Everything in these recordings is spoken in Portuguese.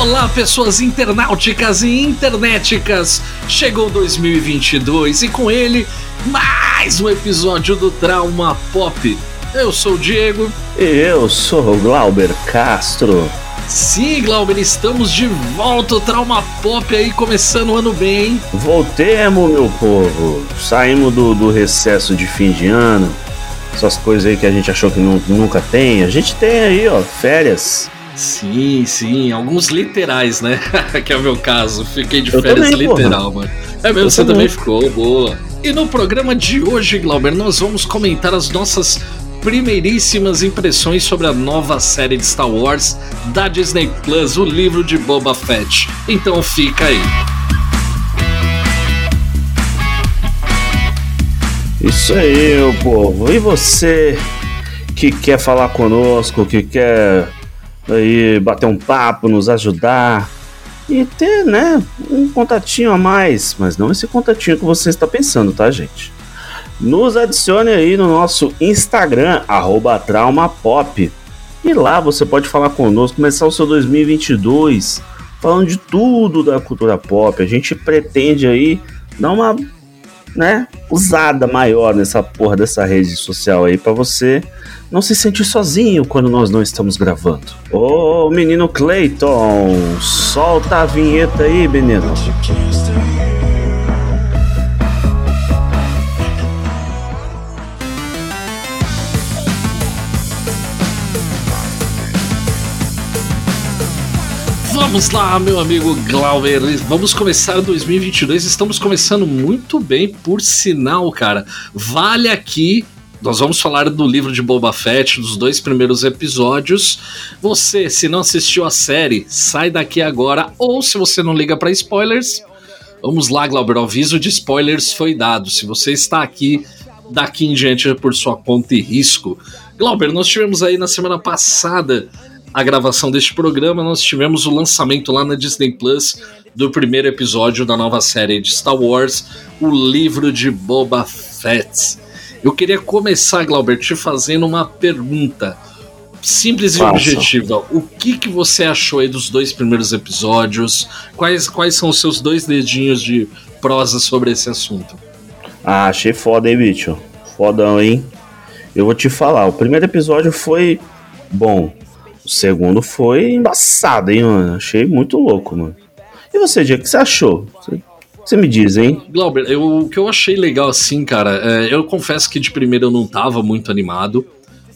Olá, pessoas internauticas e internéticas! Chegou 2022 e com ele mais um episódio do Trauma Pop. Eu sou o Diego. E eu sou o Glauber Castro. Sim, Glauber, estamos de volta. O Trauma Pop aí começando o ano bem, hein? Voltemos, meu povo. Saímos do, do recesso de fim de ano. Essas coisas aí que a gente achou que nunca tem. A gente tem aí, ó, férias. Sim, sim, alguns literais, né? que é o meu caso. Fiquei de eu férias também, literal, porra. mano. É mesmo, eu você também. também ficou, boa. E no programa de hoje, Glauber, nós vamos comentar as nossas primeiríssimas impressões sobre a nova série de Star Wars da Disney Plus, o livro de Boba Fett. Então fica aí. Isso aí, meu povo. E você que quer falar conosco, que quer aí bater um papo, nos ajudar e ter, né, um contatinho a mais, mas não esse contatinho que você está pensando, tá, gente? Nos adicione aí no nosso Instagram, traumapop. E lá você pode falar conosco, começar o seu 2022 falando de tudo da cultura pop. A gente pretende aí dar uma, né, usada maior nessa porra dessa rede social aí para você não se sentir sozinho quando nós não estamos gravando. Ô menino Clayton, solta a vinheta aí, menino. Vamos lá, meu amigo Glauber. Vamos começar 2022. Estamos começando muito bem, por sinal, cara. Vale aqui nós vamos falar do livro de Boba Fett, dos dois primeiros episódios. Você, se não assistiu a série, sai daqui agora. Ou se você não liga para spoilers, vamos lá, Glauber. O aviso de spoilers foi dado. Se você está aqui daqui em diante é por sua conta e risco. Glauber, nós tivemos aí na semana passada a gravação deste programa. Nós tivemos o lançamento lá na Disney Plus do primeiro episódio da nova série de Star Wars, o livro de Boba Fett. Eu queria começar, Glauber, te fazendo uma pergunta simples e objetiva. O que, que você achou aí dos dois primeiros episódios? Quais, quais são os seus dois dedinhos de prosa sobre esse assunto? Ah, achei foda, hein, bicho? Fodão, hein? Eu vou te falar, o primeiro episódio foi bom. O segundo foi embaçado, hein, mano? Achei muito louco, mano. E você, Diego, o que você achou? Você você me diz, hein? Glauber, eu, o que eu achei legal assim, cara, é, eu confesso que de primeira eu não tava muito animado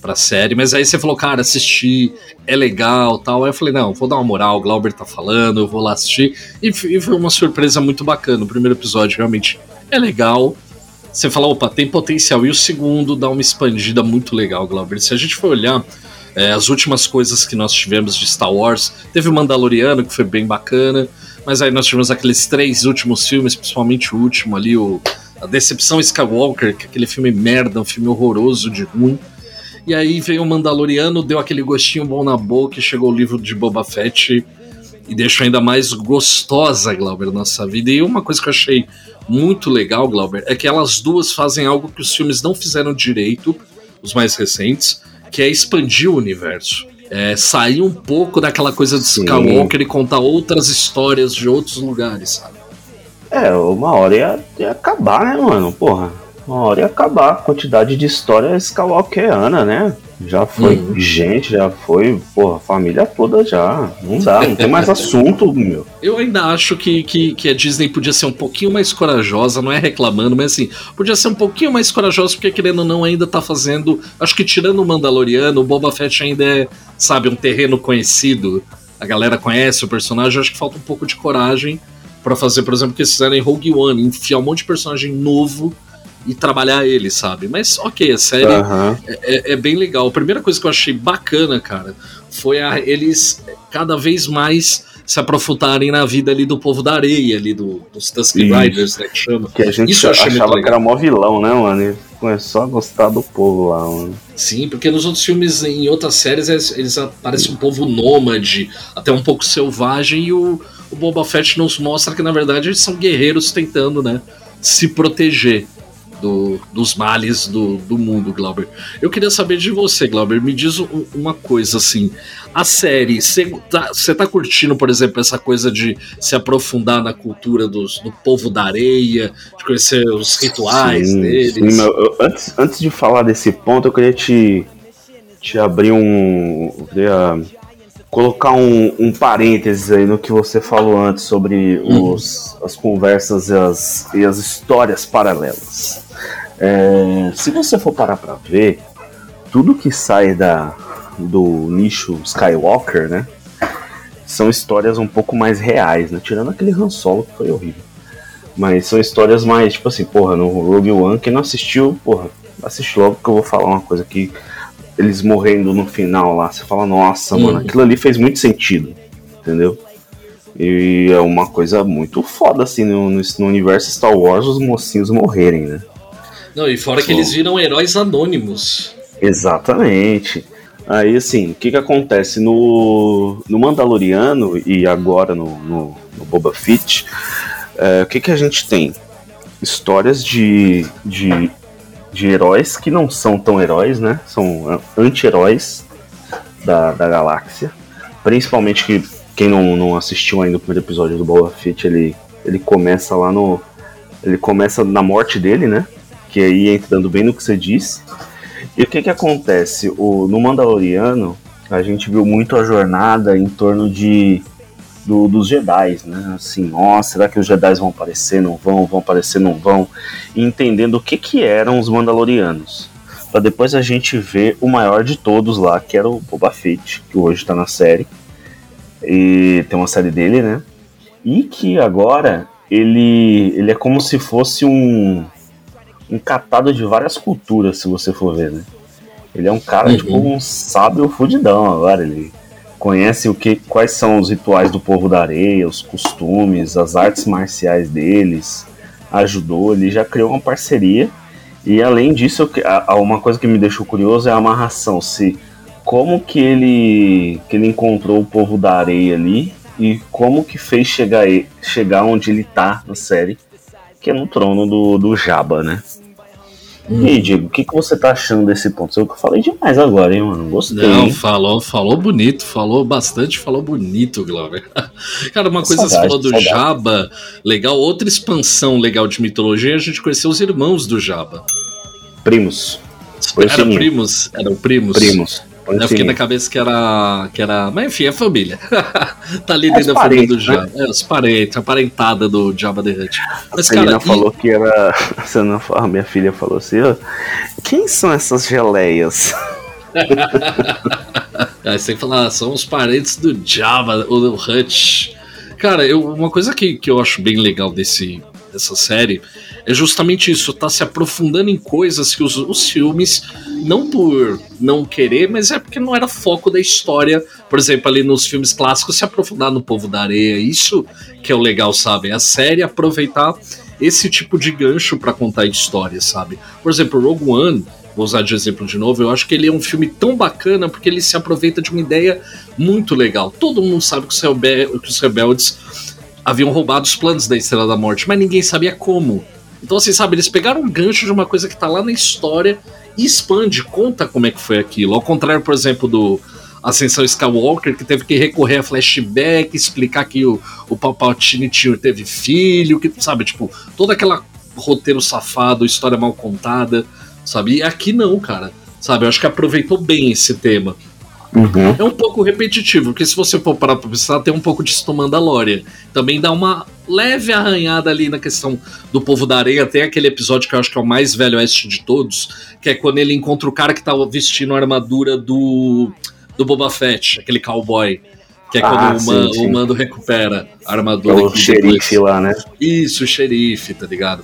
pra série, mas aí você falou, cara, assistir é legal tal. Aí eu falei, não, vou dar uma moral, o Glauber tá falando, eu vou lá assistir. E, e foi uma surpresa muito bacana. O primeiro episódio realmente é legal. Você fala, opa, tem potencial. E o segundo dá uma expandida muito legal, Glauber. Se a gente for olhar é, as últimas coisas que nós tivemos de Star Wars, teve o Mandaloriano, que foi bem bacana. Mas aí nós tivemos aqueles três últimos filmes, principalmente o último ali, o A Decepção Skywalker, que é aquele filme merda, um filme horroroso de ruim. E aí veio o Mandaloriano, deu aquele gostinho bom na boca e chegou o livro de Boba Fett e deixou ainda mais gostosa, Glauber, nossa vida. E uma coisa que eu achei muito legal, Glauber, é que elas duas fazem algo que os filmes não fizeram direito, os mais recentes, que é expandir o universo é, sair um pouco daquela coisa de Sim. Skywalker e contar outras histórias de outros lugares, sabe? É, uma hora ia, ia acabar, né, mano? Porra. Uma hora ia acabar a quantidade de história Skywalkeriana, né? Já foi uhum. gente, já foi, porra, família toda já. Não dá, não tem mais assunto, meu. Eu ainda acho que, que, que a Disney podia ser um pouquinho mais corajosa, não é reclamando, mas assim, podia ser um pouquinho mais corajosa, porque querendo ou não, ainda tá fazendo. Acho que tirando o Mandaloriano, o Boba Fett ainda é, sabe, um terreno conhecido. A galera conhece o personagem, acho que falta um pouco de coragem para fazer, por exemplo, o que eles fizeram em Rogue One, enfiar um monte de personagem novo e trabalhar ele, sabe? Mas ok, a série uhum. é, é, bem legal. A primeira coisa que eu achei bacana, cara, foi a, eles cada vez mais se aprofundarem na vida ali do povo da areia, ali do, dos Tusken Riders, né, que chama. Que a gente Isso achava que era mó vilão, né, mano? Ele começou a gostar do povo lá, mano. Sim, porque nos outros filmes, em outras séries, eles, eles aparecem um povo nômade, até um pouco selvagem, e o, o Boba Fett nos mostra que, na verdade, eles são guerreiros tentando, né, se proteger do, dos males do, do mundo, Glauber. Eu queria saber de você, Glauber. Me diz um, uma coisa assim. A série, você tá, tá, curtindo, por exemplo, essa coisa de se aprofundar na cultura dos, do povo da areia, de conhecer os rituais sim, deles? Sim, eu, antes, antes de falar desse ponto, eu queria te, te abrir um. Eu queria colocar um, um parênteses aí no que você falou antes sobre uhum. os, as conversas e as, e as histórias paralelas. É, se você for parar pra ver, tudo que sai da, do nicho Skywalker, né? São histórias um pouco mais reais, né? Tirando aquele Han Solo que foi horrível. Mas são histórias mais, tipo assim, porra, no Rogue One, quem não assistiu, porra, assiste logo que eu vou falar uma coisa que eles morrendo no final lá, você fala, nossa, uhum. mano, aquilo ali fez muito sentido, entendeu? E é uma coisa muito foda, assim, no, no universo Star Wars, os mocinhos morrerem, né? Não, e fora que eles viram heróis anônimos. Exatamente. Aí, assim, o que que acontece? No, no Mandaloriano e agora no, no, no Boba Fett, é, o que que a gente tem? Histórias de, de de heróis que não são tão heróis, né? São anti-heróis da, da galáxia. Principalmente que quem não, não assistiu ainda o primeiro episódio do Boba Fett, ele, ele começa lá no. Ele começa na morte dele, né? Que aí entrando bem no que você disse. E o que que acontece? O, no Mandaloriano, a gente viu muito a jornada em torno de do, dos Jedi, né? Assim, ó, será que os Jedi vão aparecer, não vão, vão aparecer, não vão? E entendendo o que que eram os Mandalorianos. Para depois a gente ver o maior de todos lá, que era o Boba Fett, que hoje tá na série. E tem uma série dele, né? E que agora ele, ele é como se fosse um, um catado de várias culturas, se você for ver, né? Ele é um cara, uhum. tipo, um sábio fudidão agora. Ele, conhece o que, quais são os rituais do povo da areia, os costumes, as artes marciais deles, ajudou, ele já criou uma parceria. E além disso, uma coisa que me deixou curioso é a amarração, se como que ele que ele encontrou o povo da areia ali e como que fez chegar chegar onde ele tá na série, que é no trono do, do Jabba, né? E aí, Diego, o que, que você tá achando desse ponto? Eu falei demais agora, hein, mano? Gostei. Não, falou, falou bonito, falou bastante, falou bonito, Glauber. Cara, uma coisa saudade, você falou do saudade. Jabba, legal. Outra expansão legal de mitologia, a gente conheceu os irmãos do Jabba. Primos. Era primos, eram primos. Primos. Eu fiquei na cabeça que era. Que era mas enfim, é família. tá ali dentro da família do Jabba. Né? É, os parentes, a parentada do Jabba the Hutt. Mas, a cara, e... falou que era. Você não fala, minha filha falou assim: quem são essas geleias? Aí você tem que falar, são os parentes do Jabba, o do Hutt. Cara, eu, uma coisa que, que eu acho bem legal desse, dessa série é justamente isso, tá se aprofundando em coisas que os, os filmes, não por não querer, mas é porque não era foco da história. Por exemplo, ali nos filmes clássicos, se aprofundar no povo da areia, isso que é o legal, sabe? A série aproveitar esse tipo de gancho para contar histórias, sabe? Por exemplo, Rogue One, vou usar de exemplo de novo, eu acho que ele é um filme tão bacana porque ele se aproveita de uma ideia muito legal. Todo mundo sabe que os, rebel que os rebeldes haviam roubado os planos da Estrela da Morte, mas ninguém sabia como. Então, assim, sabe, eles pegaram um gancho de uma coisa que tá lá na história e expande, conta como é que foi aquilo. Ao contrário, por exemplo, do Ascensão Skywalker, que teve que recorrer a flashback, explicar que o, o Palpatine teve filho, que, sabe, tipo, toda aquela roteiro safado, história mal contada, sabe? E aqui não, cara. Sabe, eu acho que aproveitou bem esse tema. Uhum. É um pouco repetitivo, porque se você for parar pra pensar, tem um pouco de Mandalorian. Também dá uma leve arranhada ali na questão do povo da areia. Tem aquele episódio que eu acho que é o mais velho oeste de todos, que é quando ele encontra o cara que tá vestindo a armadura do, do Boba Fett, aquele cowboy. Que é quando ah, o, Man, sim, o, Mando recupera a armadura. É o xerife lá, né? Isso, o xerife, tá ligado?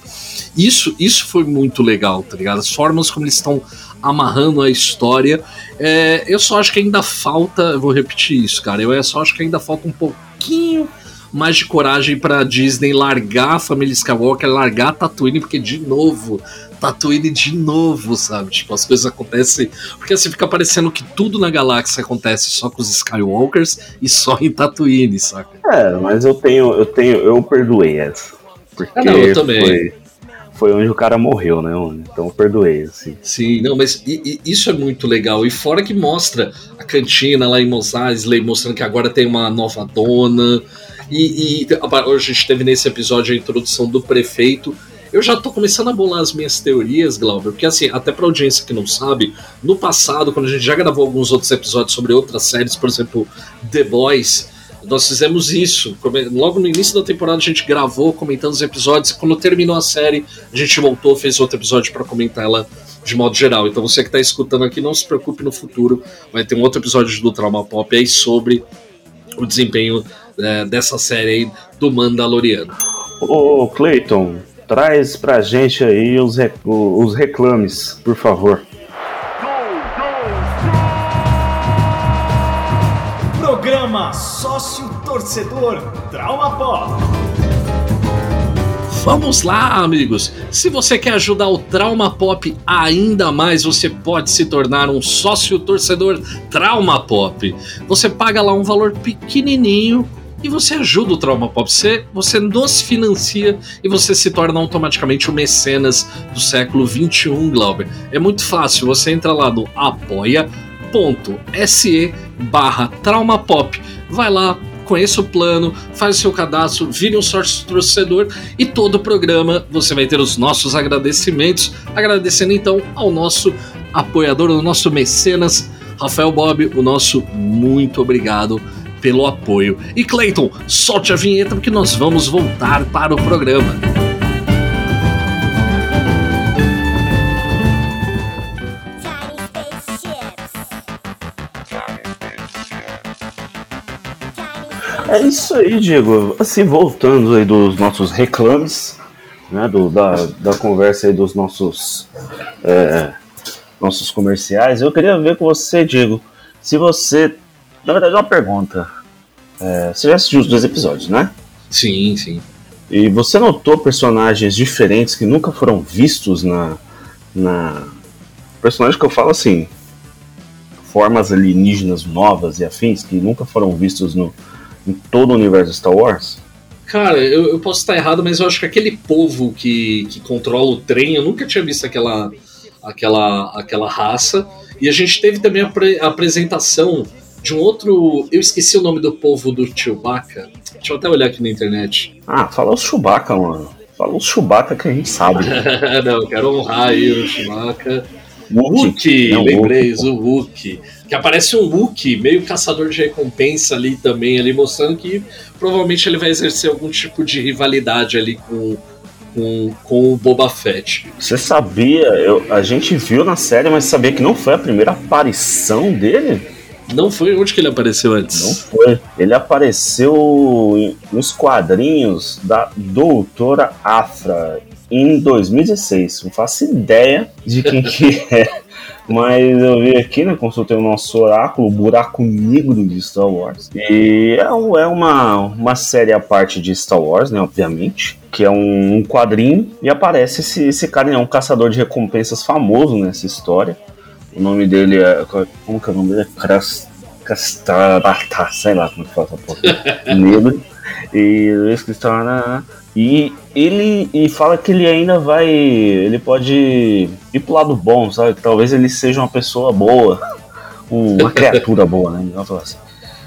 Isso, isso foi muito legal, tá ligado? As formas como eles estão amarrando a história. É, eu só acho que ainda falta, eu vou repetir isso, cara. Eu só acho que ainda falta um pouquinho mais de coragem pra Disney largar a família Skywalker, largar a Tatooine, porque de novo, Tatooine de novo, sabe? Tipo, as coisas acontecem. Porque assim fica parecendo que tudo na galáxia acontece só com os Skywalkers e só em Tatooine, saca? É, mas eu tenho, eu tenho, eu perdoei essa. Porque ah, não, eu também. Foi, foi onde o cara morreu, né? Então eu perdoei, assim. Sim, não, mas e, e isso é muito legal. E fora que mostra a cantina lá em Mos Eisley, mostrando que agora tem uma nova dona. E, e hoje a gente teve nesse episódio a introdução do prefeito. Eu já tô começando a bolar as minhas teorias, Glauber, porque assim, até pra audiência que não sabe, no passado, quando a gente já gravou alguns outros episódios sobre outras séries, por exemplo, The Boys, nós fizemos isso. Logo no início da temporada a gente gravou comentando os episódios. E quando terminou a série, a gente voltou, fez outro episódio para comentar ela de modo geral. Então você que está escutando aqui, não se preocupe no futuro. Vai ter um outro episódio do Trauma Pop aí sobre o desempenho é, dessa série aí do Mandaloriano. Ô Clayton, traz pra gente aí os, rec os reclames, por favor. Programa Sócio Torcedor Trauma Pop. Vamos lá, amigos! Se você quer ajudar o Trauma Pop ainda mais, você pode se tornar um sócio torcedor Trauma Pop. Você paga lá um valor pequenininho e você ajuda o Trauma Pop. Você, você nos financia e você se torna automaticamente o mecenas do século 21, Glauber. É muito fácil, você entra lá no apoia.se barra traumapop. Vai lá, conheça o plano, faz o seu cadastro, vire um sócio torcedor e todo o programa você vai ter os nossos agradecimentos. Agradecendo então ao nosso apoiador, ao nosso mecenas, Rafael Bob, o nosso muito obrigado pelo apoio. E Clayton, solte a vinheta porque nós vamos voltar para o programa. É isso aí, Diego. Assim, voltando aí dos nossos reclames, né, do, da, da conversa aí dos nossos, é, nossos comerciais, eu queria ver com você, Diego, se você. Na verdade, uma pergunta. É, você já assistiu os dois episódios, né? Sim, sim. E você notou personagens diferentes que nunca foram vistos na. na... Personagem que eu falo assim. Formas alienígenas novas e afins que nunca foram vistos no, em todo o universo Star Wars? Cara, eu, eu, posso estar errado, mas eu acho que aquele povo que, que controla o trem, eu nunca tinha visto aquela, aquela, aquela raça. E a gente teve também a, pre, a apresentação de um outro. Eu esqueci o nome do povo do Chewbacca. Deixa eu até olhar aqui na internet. Ah, fala o Chewbacca, mano. Fala o Chewbacca que a gente sabe. Não, eu quero honrar aí o Chewbacca. Wookie, lembrei, o Wookie que aparece um Luke, meio caçador de recompensa ali também, ali mostrando que provavelmente ele vai exercer algum tipo de rivalidade ali com, com, com o Boba Fett. Você sabia, eu, a gente viu na série, mas sabia que não foi a primeira aparição dele? Não foi onde que ele apareceu antes? Não foi. Ele apareceu nos quadrinhos da Doutora Afra em 2016. Não faço ideia de quem que é. Mas eu vi aqui, né? Consultei o nosso oráculo, o Buraco Negro de Star Wars. E é, é uma, uma série à parte de Star Wars, né? Obviamente. Que é um, um quadrinho. E aparece esse, esse cara, é um caçador de recompensas famoso nessa história. O nome dele é. Como que é o nome dele? Castrata, sei lá como que fala essa porra. Negro. E Luiz Cristão. E ele e fala que ele ainda vai. Ele pode ir pro lado bom, sabe? Talvez ele seja uma pessoa boa, uma criatura boa, né?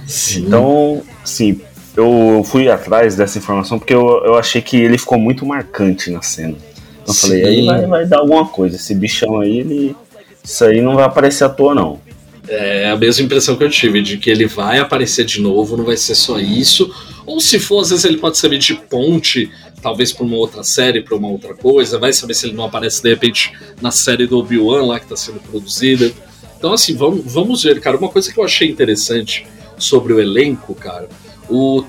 Sim. Então, sim, eu fui atrás dessa informação porque eu, eu achei que ele ficou muito marcante na cena. Então eu falei, aí vai, vai dar alguma coisa. Esse bichão aí, ele. Isso aí não vai aparecer à toa, não. É a mesma impressão que eu tive, de que ele vai aparecer de novo, não vai ser só isso. Ou se for, às vezes ele pode servir de ponte, talvez para uma outra série, para uma outra coisa. Vai saber se ele não aparece de repente na série do Obi-Wan lá que está sendo produzida. Então, assim, vamos, vamos ver, cara. Uma coisa que eu achei interessante sobre o elenco, cara, o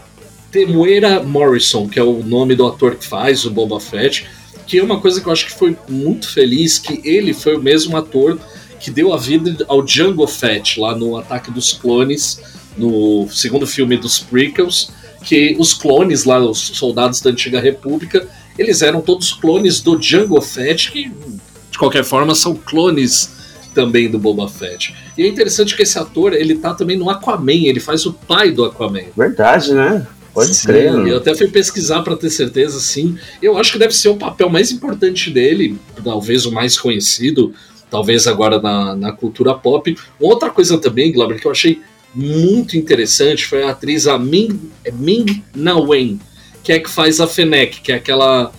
Temuera Morrison, que é o nome do ator que faz o Boba Fett, que é uma coisa que eu acho que foi muito feliz, que ele foi o mesmo ator que deu a vida ao Django Fett lá no Ataque dos Clones, no segundo filme dos prequels, que os clones lá, os soldados da Antiga República, eles eram todos clones do Django Fett, que de qualquer forma são clones também do Boba Fett. E é interessante que esse ator, ele tá também no Aquaman, ele faz o pai do Aquaman. Verdade, né? Pode sim, crer. Eu até fui pesquisar para ter certeza, sim. Eu acho que deve ser o papel mais importante dele, talvez o mais conhecido, talvez agora na, na cultura pop. Outra coisa também, Glauber, que eu achei muito interessante foi a atriz a Ming, Ming Na Wen, que é que faz a Fennec, que é aquela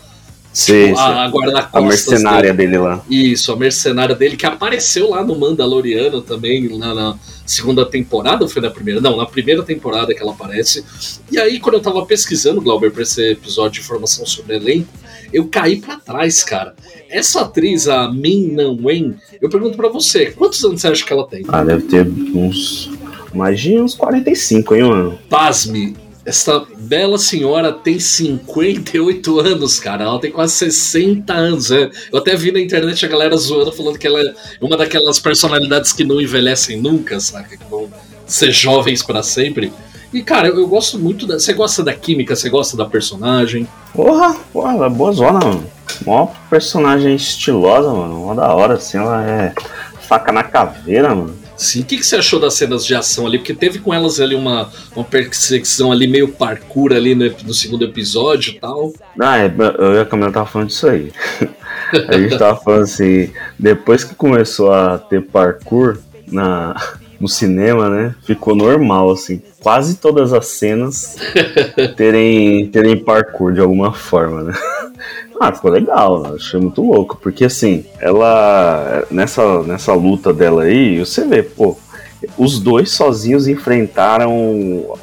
Sim, tipo, a, a guarda a mercenária dele. dele. lá. Isso, a mercenária dele, que apareceu lá no Mandaloriano também, na, na segunda temporada, ou foi na primeira? Não, na primeira temporada que ela aparece. E aí, quando eu tava pesquisando, Glauber, pra esse episódio de informação sobre elenco, eu caí para trás, cara. Essa atriz, a Min Nan Wen, eu pergunto para você, quantos anos você acha que ela tem? Ah, deve ter uns. Mais de uns 45, hein, mano? Pasme, essa bela senhora tem 58 anos, cara. Ela tem quase 60 anos. É. Eu até vi na internet a galera zoando, falando que ela é uma daquelas personalidades que não envelhecem nunca, sabe? Que vão ser jovens para sempre. E, cara, eu, eu, gosto muito da. Você gosta da química, você gosta da personagem? Porra, porra, ela é boa zona, mano. Mó personagem estilosa, mano. Mó da hora, assim, ela é faca na caveira, mano. Sim, o que, que, você achou das cenas de ação ali? Porque teve com elas ali uma, uma perseguição ali meio parkour ali no, no segundo episódio e tal. Ah, é, eu e a Camila tava falando disso aí. a gente tava falando assim, depois que começou a ter parkour na, no cinema, né? Ficou normal, assim. Quase todas as cenas terem, terem parkour de alguma forma, né? Ah, ficou legal, achei muito louco, porque assim, ela nessa, nessa luta dela aí, você vê, pô, os dois sozinhos enfrentaram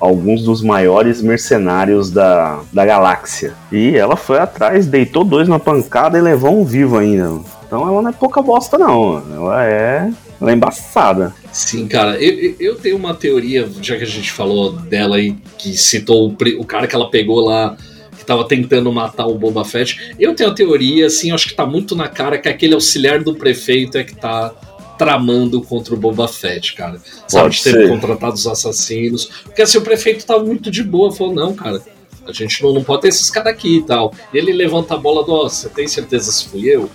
alguns dos maiores mercenários da, da galáxia. E ela foi atrás, deitou dois na pancada e levou um vivo ainda. Então ela não é pouca bosta, não. Ela é. Ela é embaçada. Sim, cara, eu, eu tenho uma teoria, já que a gente falou dela aí, que citou o, o cara que ela pegou lá que tava tentando matar o Boba Fett. Eu tenho a teoria, assim, acho que tá muito na cara que aquele auxiliar do prefeito é que tá tramando contra o Boba Fett, cara. Sabe, de ter contratado os assassinos. Porque assim, o prefeito tava muito de boa, falou, não, cara, a gente não, não pode ter esses caras aqui e tal. E ele levanta a bola do, ó, você tem certeza se fui eu?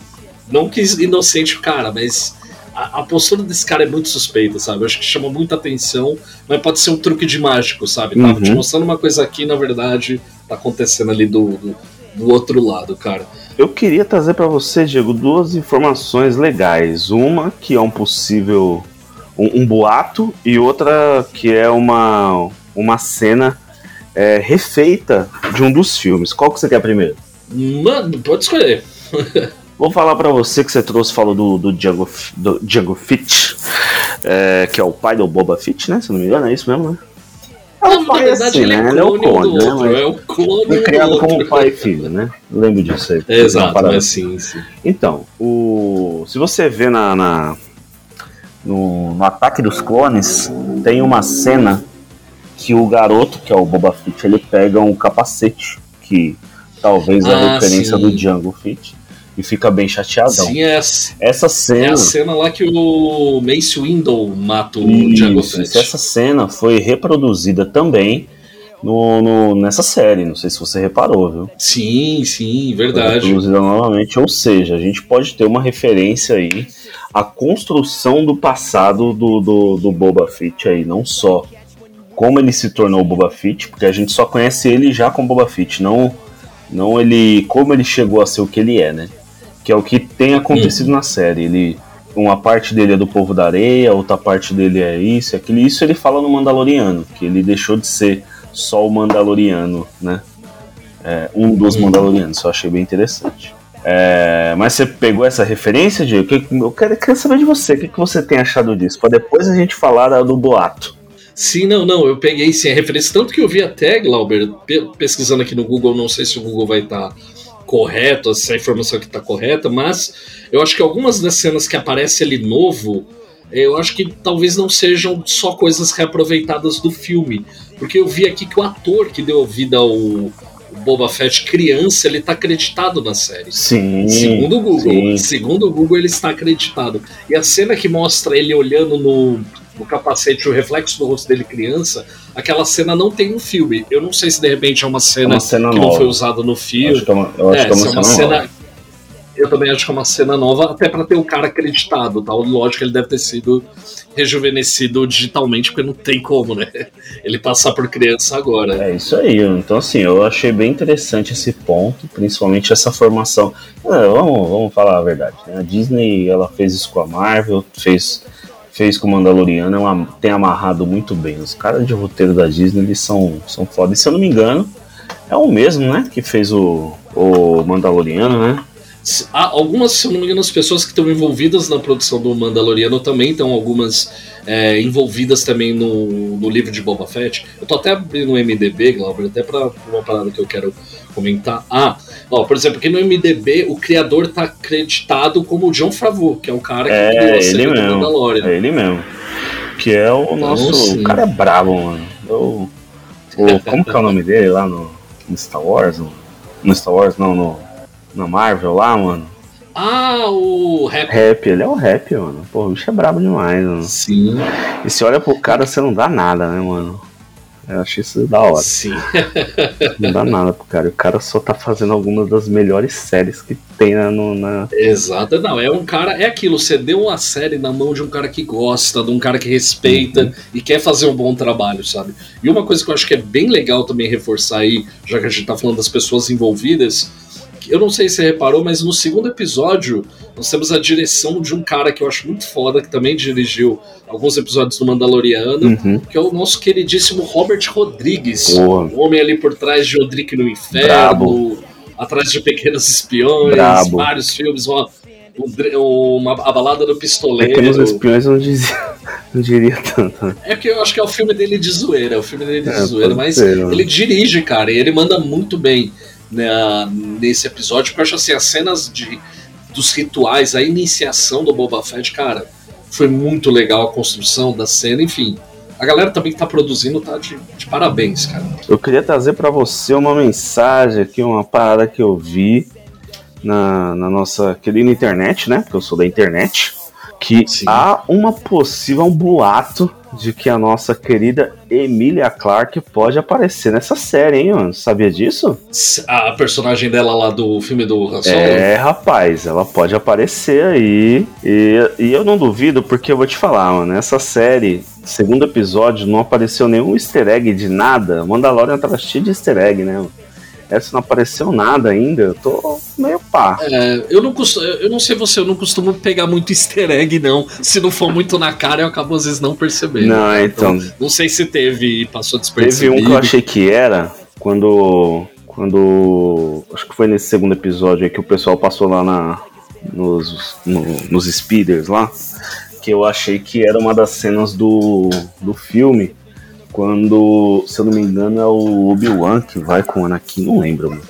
Não quis inocente o cara, mas a, a, postura desse cara é muito suspeita, sabe? Eu acho que chama muita atenção, mas pode ser um truque de mágico, sabe? Tava uhum. te mostrando uma coisa aqui, na verdade, tá acontecendo ali do, do, do outro lado, cara. Eu queria trazer para você, Diego, duas informações legais. Uma que é um possível. um, um boato, e outra que é uma, uma cena é, refeita de um dos filmes. Qual que você quer primeiro? Mano, pode escolher. Vou falar para você que você trouxe, falou do, do, Django, do Django Fett, é, que é o pai do Boba Fett, né? Se não me engano, é isso mesmo, né? É o pai assim, ele é né? Ele é o clone, né? Outro, é o clone Foi criado como pai e filho, né? Eu lembro disso aí. É, exato, mas sim, sim. Então, o... se você vê na, na... No, no Ataque dos Clones, tem uma cena que o garoto, que é o Boba Fett, ele pega um capacete, que talvez é a ah, referência sim. do Django Fett e fica bem chateadão. Sim, é, essa cena. É a cena lá que o Mace Window mata o Isso, Django Fett. Essa cena foi reproduzida também no, no, nessa série. Não sei se você reparou, viu? Sim, sim, verdade. Foi reproduzida novamente, ou seja, a gente pode ter uma referência aí à construção do passado do, do, do Boba Fett aí, não só como ele se tornou Boba Fett, porque a gente só conhece ele já como Boba Fett, não não ele como ele chegou a ser o que ele é, né? Que é o que tem acontecido hum. na série. Ele, uma parte dele é do povo da areia, outra parte dele é isso, aquilo. Isso ele fala no Mandaloriano, que ele deixou de ser só o Mandaloriano, né? É, um dos hum. Mandalorianos. Eu achei bem interessante. É, mas você pegou essa referência, Diego? Eu quero, quero saber de você. O que, que você tem achado disso? Para depois a gente falar do boato. Sim, não, não. Eu peguei sim a referência. Tanto que eu vi até, Glauber, pesquisando aqui no Google, não sei se o Google vai estar. Tá correto, se a informação aqui está correta, mas eu acho que algumas das cenas que aparece ali novo, eu acho que talvez não sejam só coisas reaproveitadas do filme. Porque eu vi aqui que o ator que deu vida ao, Boba Fett criança, ele está acreditado na série. Sim. Segundo o Google. Sim. Segundo o Google, ele está acreditado. E a cena que mostra ele olhando no, no capacete, o reflexo do rosto dele criança, aquela cena não tem no filme. Eu não sei se de repente é uma cena, é uma cena que nova. não foi usada no filme. Acho que é uma, eu acho é, que é uma, é uma cena, eu também acho que é uma cena nova, até para ter o cara acreditado, tal. Lógico que ele deve ter sido rejuvenescido digitalmente, porque não tem como, né? Ele passar por criança agora. É isso aí. Então, assim, eu achei bem interessante esse ponto, principalmente essa formação. É, vamos, vamos falar a verdade. Né? A Disney, ela fez isso com a Marvel, fez fez com o Mandaloriano, é uma, tem amarrado muito bem. Os caras de roteiro da Disney, eles são, são foda. E se eu não me engano, é o mesmo, né? Que fez o, o Mandaloriano, né? Há algumas, se eu não me engano, as pessoas que estão envolvidas na produção do Mandaloriano também estão algumas é, envolvidas também no, no livro de Boba Fett. Eu tô até abrindo o MDB, Glauber, até para uma parada que eu quero comentar. Ah, ó, por exemplo, aqui no MDB o criador tá acreditado como o John Favreau, que é o cara que é, criou a série do Mandalorian. É ele mesmo. Que é o nosso. O cara é brabo, mano. Eu, o, como que é o nome dele lá no, no Star Wars? No, no Star Wars, não, no, na Marvel lá, mano. Ah, o rap. Rap, ele é o rap, mano. Pô, o bicho é brabo demais, mano. Sim. E se olha pro cara, você não dá nada, né, mano? Eu achei isso da hora. Sim. não dá nada pro cara. O cara só tá fazendo algumas das melhores séries que tem na. No, na... Exato, não. É um cara. É aquilo, você deu uma série na mão de um cara que gosta, de um cara que respeita uhum. e quer fazer um bom trabalho, sabe? E uma coisa que eu acho que é bem legal também reforçar aí, já que a gente tá falando das pessoas envolvidas eu não sei se você reparou, mas no segundo episódio nós temos a direção de um cara que eu acho muito foda, que também dirigiu alguns episódios do Mandaloriano, uhum. que é o nosso queridíssimo Robert Rodrigues. O homem ali por trás de Odric no Inferno, Brabo. atrás de Pequenos Espiões, Brabo. vários filmes, uma, uma, a balada do pistoleiro. Pequenos Espiões eu não, dizia, não diria tanto. Né? É que eu acho que é o filme dele de zoeira, é o filme dele de é, zoeira, mas ser, ele dirige, cara, e ele manda muito bem né, nesse episódio, porque eu acho assim, as cenas de, dos rituais, a iniciação do Boba Fett, cara, foi muito legal a construção da cena, enfim. A galera também que tá produzindo tá de, de parabéns, cara. Eu queria trazer para você uma mensagem aqui, uma parada que eu vi na, na nossa querida internet, né? Porque eu sou da internet. Que Sim. há uma possível, um boato de que a nossa querida Emilia Clarke pode aparecer nessa série, hein, mano? Sabia disso? A personagem dela lá do filme do Han Solo? É, rapaz, ela pode aparecer aí. E, e eu não duvido, porque eu vou te falar, mano, essa série, segundo episódio, não apareceu nenhum easter egg de nada. Mandalorian tava cheio de easter egg, né? Essa não apareceu nada ainda, eu tô meio pá. É, eu não costumo, eu não sei você, eu não costumo pegar muito easter egg, não. Se não for muito na cara, eu acabo às vezes não percebendo. Não, né? então, então. Não sei se teve e passou despercebido. Teve um que eu achei que era quando. Quando. Acho que foi nesse segundo episódio aí que o pessoal passou lá na, nos, no, nos speeders lá. Que eu achei que era uma das cenas do, do filme quando, se eu não me engano, é o Obi-Wan que vai com o Anakin, não lembro, mano.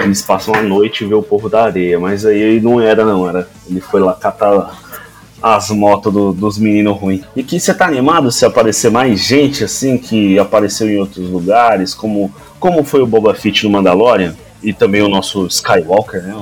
Eles passam a noite e vê o povo da areia, mas aí não era, não, era. Ele foi lá catar as motos do, dos meninos ruins. E que você tá animado se aparecer mais gente assim que apareceu em outros lugares, como, como foi o Boba Fett no Mandalorian e também o nosso Skywalker, né?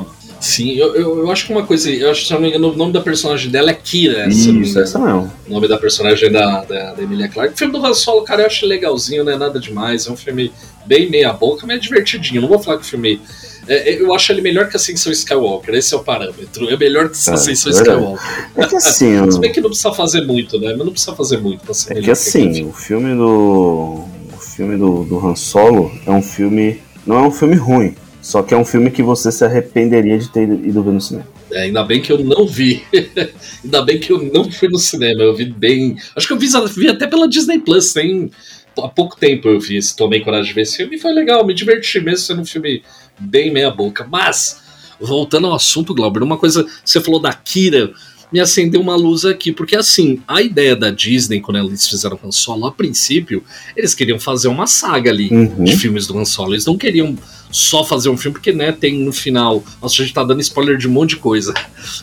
Sim, eu, eu, eu, acho que uma coisa. Eu acho que, engano, o nome da personagem dela é Kira. Isso, essa não. O nome da personagem da, da, da Emilia Clarke. O filme do Han Solo, cara, eu acho legalzinho, não é nada demais. É um filme bem meia-boca, mas é divertidinho. Não vou falar que o filme. É, é eu acho ele melhor que Ascensão Skywalker, esse é o parâmetro. É melhor que é, Ascensão é, Skywalker. É que assim. Se bem que não precisa fazer muito, né? Mas não precisa fazer muito pra ser É que assim, que o filme do. O filme do, do Han Solo é um filme. Não é um filme ruim. Só que é um filme que você se arrependeria de ter ido ver no cinema. É, ainda bem que eu não vi. ainda bem que eu não fui no cinema. Eu vi bem. Acho que eu vi, vi até pela Disney Plus. Tem... Há pouco tempo eu vi tomei coragem de ver esse filme e foi legal, me diverti mesmo sendo um filme bem meia-boca. Mas, voltando ao assunto, Glauber, uma coisa. Você falou da Kira me acendeu uma luz aqui, porque assim, a ideia da Disney, quando eles fizeram Han Solo, a princípio, eles queriam fazer uma saga ali uhum. de filmes do Han Solo. Eles não queriam só fazer um filme, porque, né, tem no final. Nossa, a gente tá dando spoiler de um monte de coisa.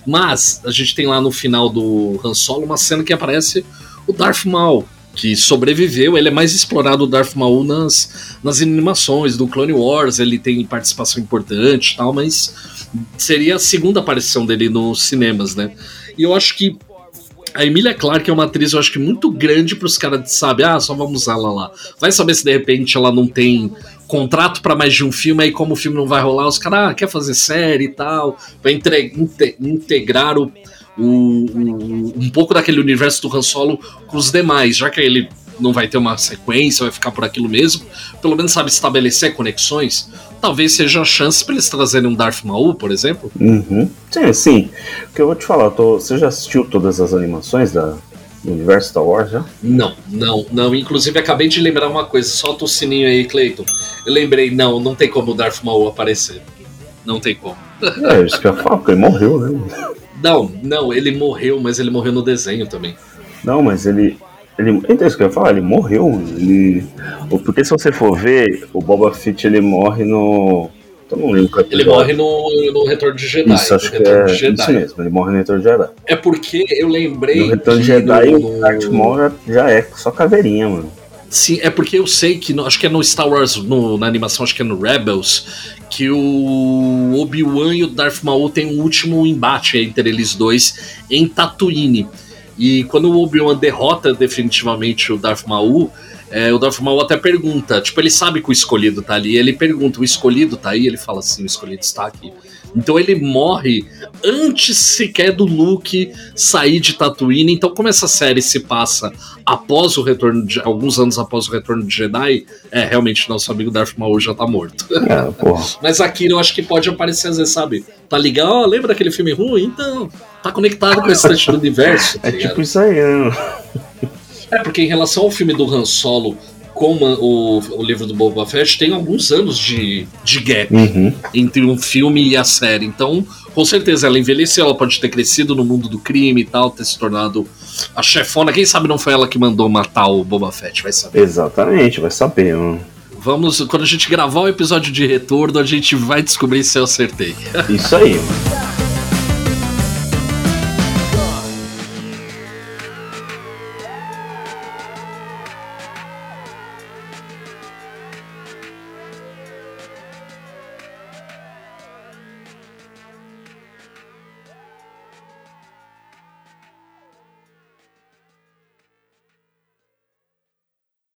Mas a gente tem lá no final do Han Solo uma cena que aparece o Darth Maul, que sobreviveu. Ele é mais explorado o Darth Maul nas, nas animações do Clone Wars. Ele tem participação importante e tal, mas seria a segunda aparição dele nos cinemas, né? E eu acho que A Emilia Clarke é uma atriz, eu acho que muito grande para os caras saber, ah, só vamos usar ela lá. Vai saber se de repente ela não tem contrato para mais de um filme, aí como o filme não vai rolar, os caras, ah, quer fazer série e tal, vai integrar o, o, o, um pouco daquele universo do Han Solo com os demais, já que ele não vai ter uma sequência, vai ficar por aquilo mesmo, pelo menos sabe estabelecer conexões. Talvez seja a chance para eles trazerem um Darth Maul, por exemplo. Uhum. Sim, sim. Porque eu vou te falar, tô... você já assistiu todas as animações da, do universo Star Wars já? Não, não, não. Inclusive, acabei de lembrar uma coisa. Solta o sininho aí, Cleiton. Eu lembrei, não, não tem como o Darth Maul aparecer. Não tem como. É, isso que eu falo, porque ele morreu, né? Não, não, ele morreu, mas ele morreu no desenho também. Não, mas ele, ele, então, isso que eu ia falar, ele morreu. Ele, porque se você for ver, o Boba Fett ele morre no. Eu não lembro Ele morre no, no Retorno de Jedi. Isso, acho que é isso mesmo, ele morre no Retorno de Jedi. É porque eu lembrei. No Retorno de Jedi, no... o Darth Maul já é só caveirinha, mano. Sim, é porque eu sei que, no, acho que é no Star Wars, no, na animação, acho que é no Rebels, que o Obi-Wan e o Darth Maul tem um último embate entre eles dois em Tatooine. E quando o Obi-Wan derrota definitivamente o Darth Maul, é, o Darth Maul até pergunta, tipo, ele sabe que o escolhido tá ali, ele pergunta, o escolhido tá aí? Ele fala assim, o escolhido está aqui. Então ele morre antes sequer do Luke sair de Tatooine. Então, como essa série se passa após o retorno de. alguns anos após o retorno de Jedi, é, realmente nosso amigo Darth Maul já tá morto. É, Mas aqui eu acho que pode aparecer às vezes, sabe? Tá ligado? Lembra daquele filme ruim? Então, tá conectado com esse do universo. Tá é tipo isso aí, né? É, porque em relação ao filme do Han Solo com o, o livro do Boba Fett tem alguns anos de, de gap uhum. entre um filme e a série. Então, com certeza, ela envelheceu, ela pode ter crescido no mundo do crime e tal, ter se tornado a chefona. Quem sabe não foi ela que mandou matar o Boba Fett, vai saber. Exatamente, vai saber, mano. Vamos, quando a gente gravar o episódio de retorno, a gente vai descobrir se eu acertei. Isso aí, mano.